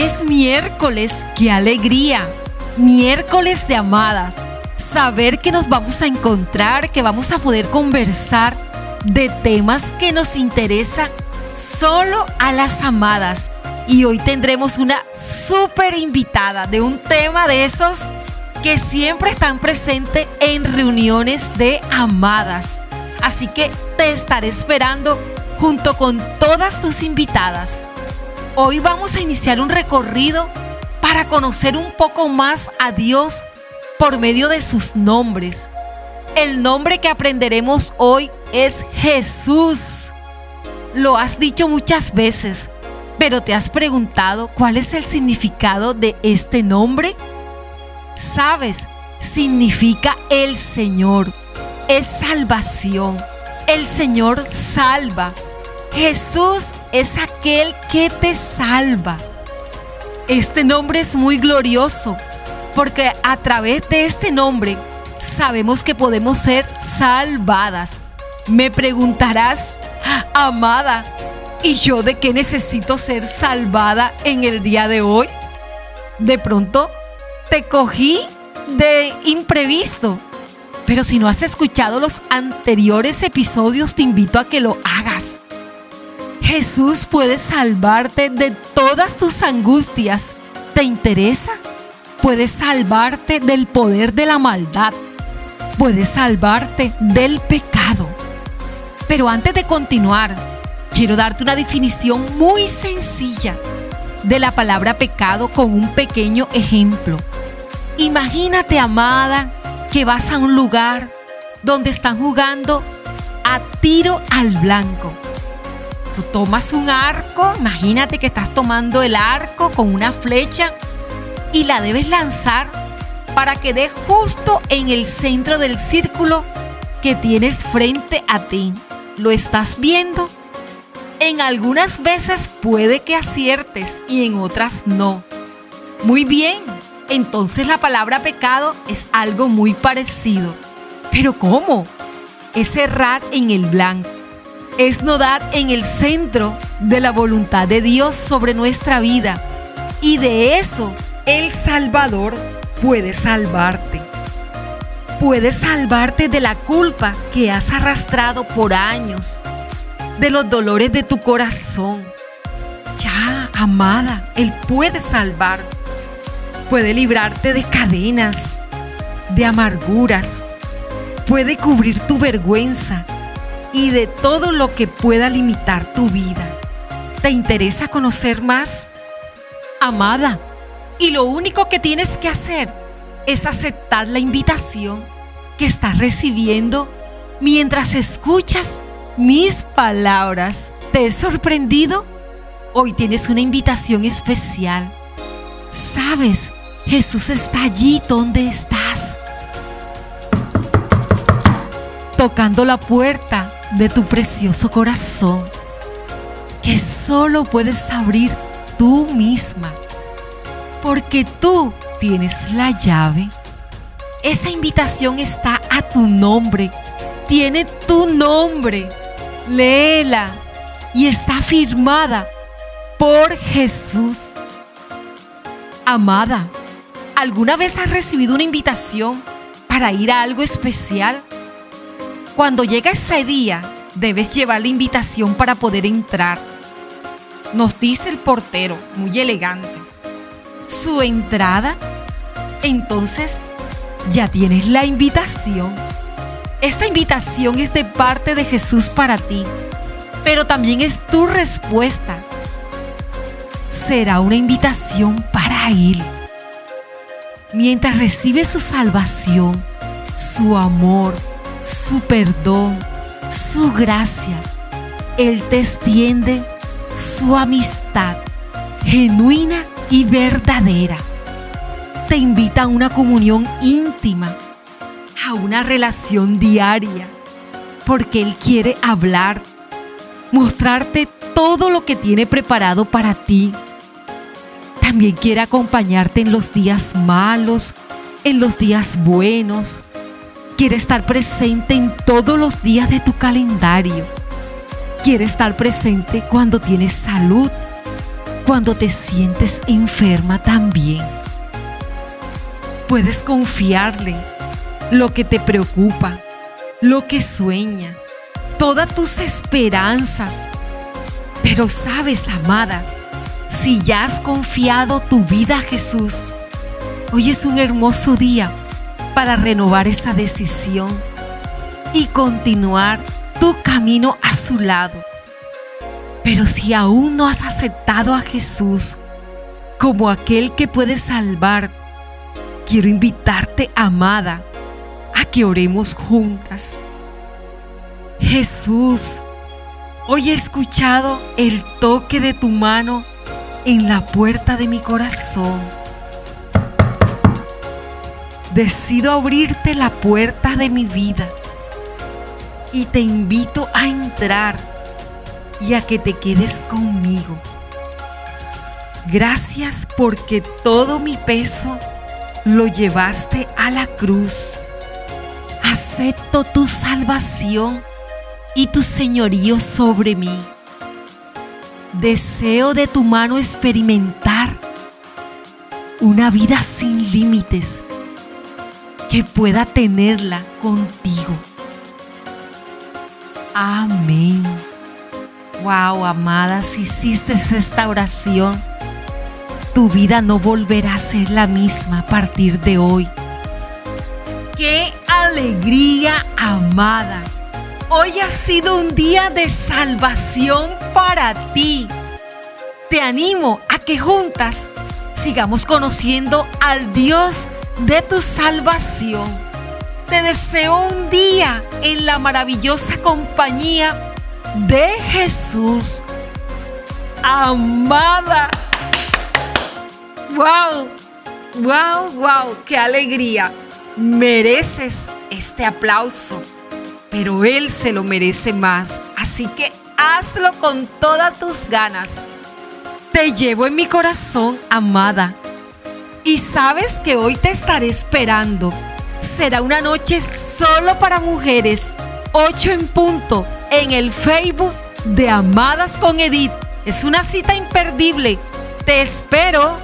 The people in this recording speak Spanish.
Es miércoles, qué alegría. Miércoles de amadas. Saber que nos vamos a encontrar, que vamos a poder conversar de temas que nos interesan solo a las amadas. Y hoy tendremos una súper invitada de un tema de esos que siempre están presentes en reuniones de amadas. Así que te estaré esperando junto con todas tus invitadas. Hoy vamos a iniciar un recorrido para conocer un poco más a Dios por medio de sus nombres. El nombre que aprenderemos hoy es Jesús. Lo has dicho muchas veces, pero ¿te has preguntado cuál es el significado de este nombre? Sabes, significa el Señor. Es salvación. El Señor salva. Jesús es aquel que te salva. Este nombre es muy glorioso porque a través de este nombre sabemos que podemos ser salvadas. Me preguntarás, amada, ¿y yo de qué necesito ser salvada en el día de hoy? De pronto te cogí de imprevisto. Pero si no has escuchado los anteriores episodios, te invito a que lo hagas. Jesús puede salvarte de todas tus angustias. ¿Te interesa? Puede salvarte del poder de la maldad. Puede salvarte del pecado. Pero antes de continuar, quiero darte una definición muy sencilla de la palabra pecado con un pequeño ejemplo. Imagínate, amada, que vas a un lugar donde están jugando a tiro al blanco. Tú tomas un arco, imagínate que estás tomando el arco con una flecha y la debes lanzar para que dé justo en el centro del círculo que tienes frente a ti. ¿Lo estás viendo? En algunas veces puede que aciertes y en otras no. Muy bien, entonces la palabra pecado es algo muy parecido. Pero ¿cómo? Es errar en el blanco. Es no dar en el centro de la voluntad de Dios sobre nuestra vida. Y de eso el Salvador puede salvarte. Puede salvarte de la culpa que has arrastrado por años, de los dolores de tu corazón. Ya, amada, Él puede salvarte puede librarte de cadenas, de amarguras, puede cubrir tu vergüenza y de todo lo que pueda limitar tu vida. ¿Te interesa conocer más? Amada, y lo único que tienes que hacer es aceptar la invitación que estás recibiendo mientras escuchas mis palabras. ¿Te he sorprendido? Hoy tienes una invitación especial. Sabes Jesús está allí donde estás, tocando la puerta de tu precioso corazón, que solo puedes abrir tú misma, porque tú tienes la llave. Esa invitación está a tu nombre, tiene tu nombre, léela y está firmada por Jesús. Amada, ¿Alguna vez has recibido una invitación para ir a algo especial? Cuando llega ese día, debes llevar la invitación para poder entrar. Nos dice el portero, muy elegante. Su entrada, entonces ya tienes la invitación. Esta invitación es de parte de Jesús para ti, pero también es tu respuesta. Será una invitación para Él mientras recibe su salvación, su amor, su perdón, su gracia, Él te extiende su amistad genuina y verdadera. Te invita a una comunión íntima, a una relación diaria, porque Él quiere hablar, mostrarte todo lo que tiene preparado para ti también quiere acompañarte en los días malos, en los días buenos. Quiere estar presente en todos los días de tu calendario. Quiere estar presente cuando tienes salud, cuando te sientes enferma también. Puedes confiarle lo que te preocupa, lo que sueña, todas tus esperanzas. Pero sabes, amada, si ya has confiado tu vida a Jesús, hoy es un hermoso día para renovar esa decisión y continuar tu camino a su lado. Pero si aún no has aceptado a Jesús como aquel que puede salvar, quiero invitarte, amada, a que oremos juntas. Jesús, hoy he escuchado el toque de tu mano en la puerta de mi corazón. Decido abrirte la puerta de mi vida y te invito a entrar y a que te quedes conmigo. Gracias porque todo mi peso lo llevaste a la cruz. Acepto tu salvación y tu señorío sobre mí. Deseo de tu mano experimentar una vida sin límites que pueda tenerla contigo. Amén. Wow, amada, si hiciste esta oración, tu vida no volverá a ser la misma a partir de hoy. ¡Qué alegría, amada! Hoy ha sido un día de salvación para ti. Te animo a que juntas sigamos conociendo al Dios de tu salvación. Te deseo un día en la maravillosa compañía de Jesús. Amada. ¡Wow! ¡Wow! ¡Wow! ¡Qué alegría! Mereces este aplauso, pero Él se lo merece más. Así que hazlo con todas tus ganas. Te llevo en mi corazón, amada. Y sabes que hoy te estaré esperando. Será una noche solo para mujeres. 8 en punto en el Facebook de Amadas con Edith. Es una cita imperdible. Te espero.